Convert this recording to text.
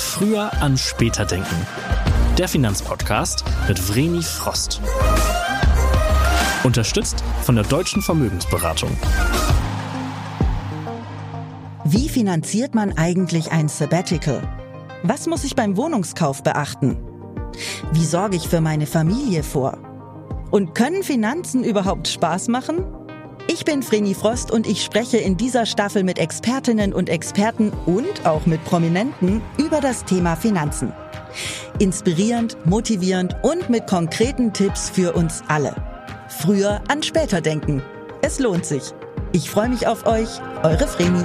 Früher an später denken. Der Finanzpodcast mit Vreni Frost. Unterstützt von der Deutschen Vermögensberatung. Wie finanziert man eigentlich ein Sabbatical? Was muss ich beim Wohnungskauf beachten? Wie sorge ich für meine Familie vor? Und können Finanzen überhaupt Spaß machen? Ich bin Vreni Frost und ich spreche in dieser Staffel mit Expertinnen und Experten und auch mit Prominenten über das Thema Finanzen. Inspirierend, motivierend und mit konkreten Tipps für uns alle. Früher an später denken. Es lohnt sich. Ich freue mich auf euch, eure Vreni.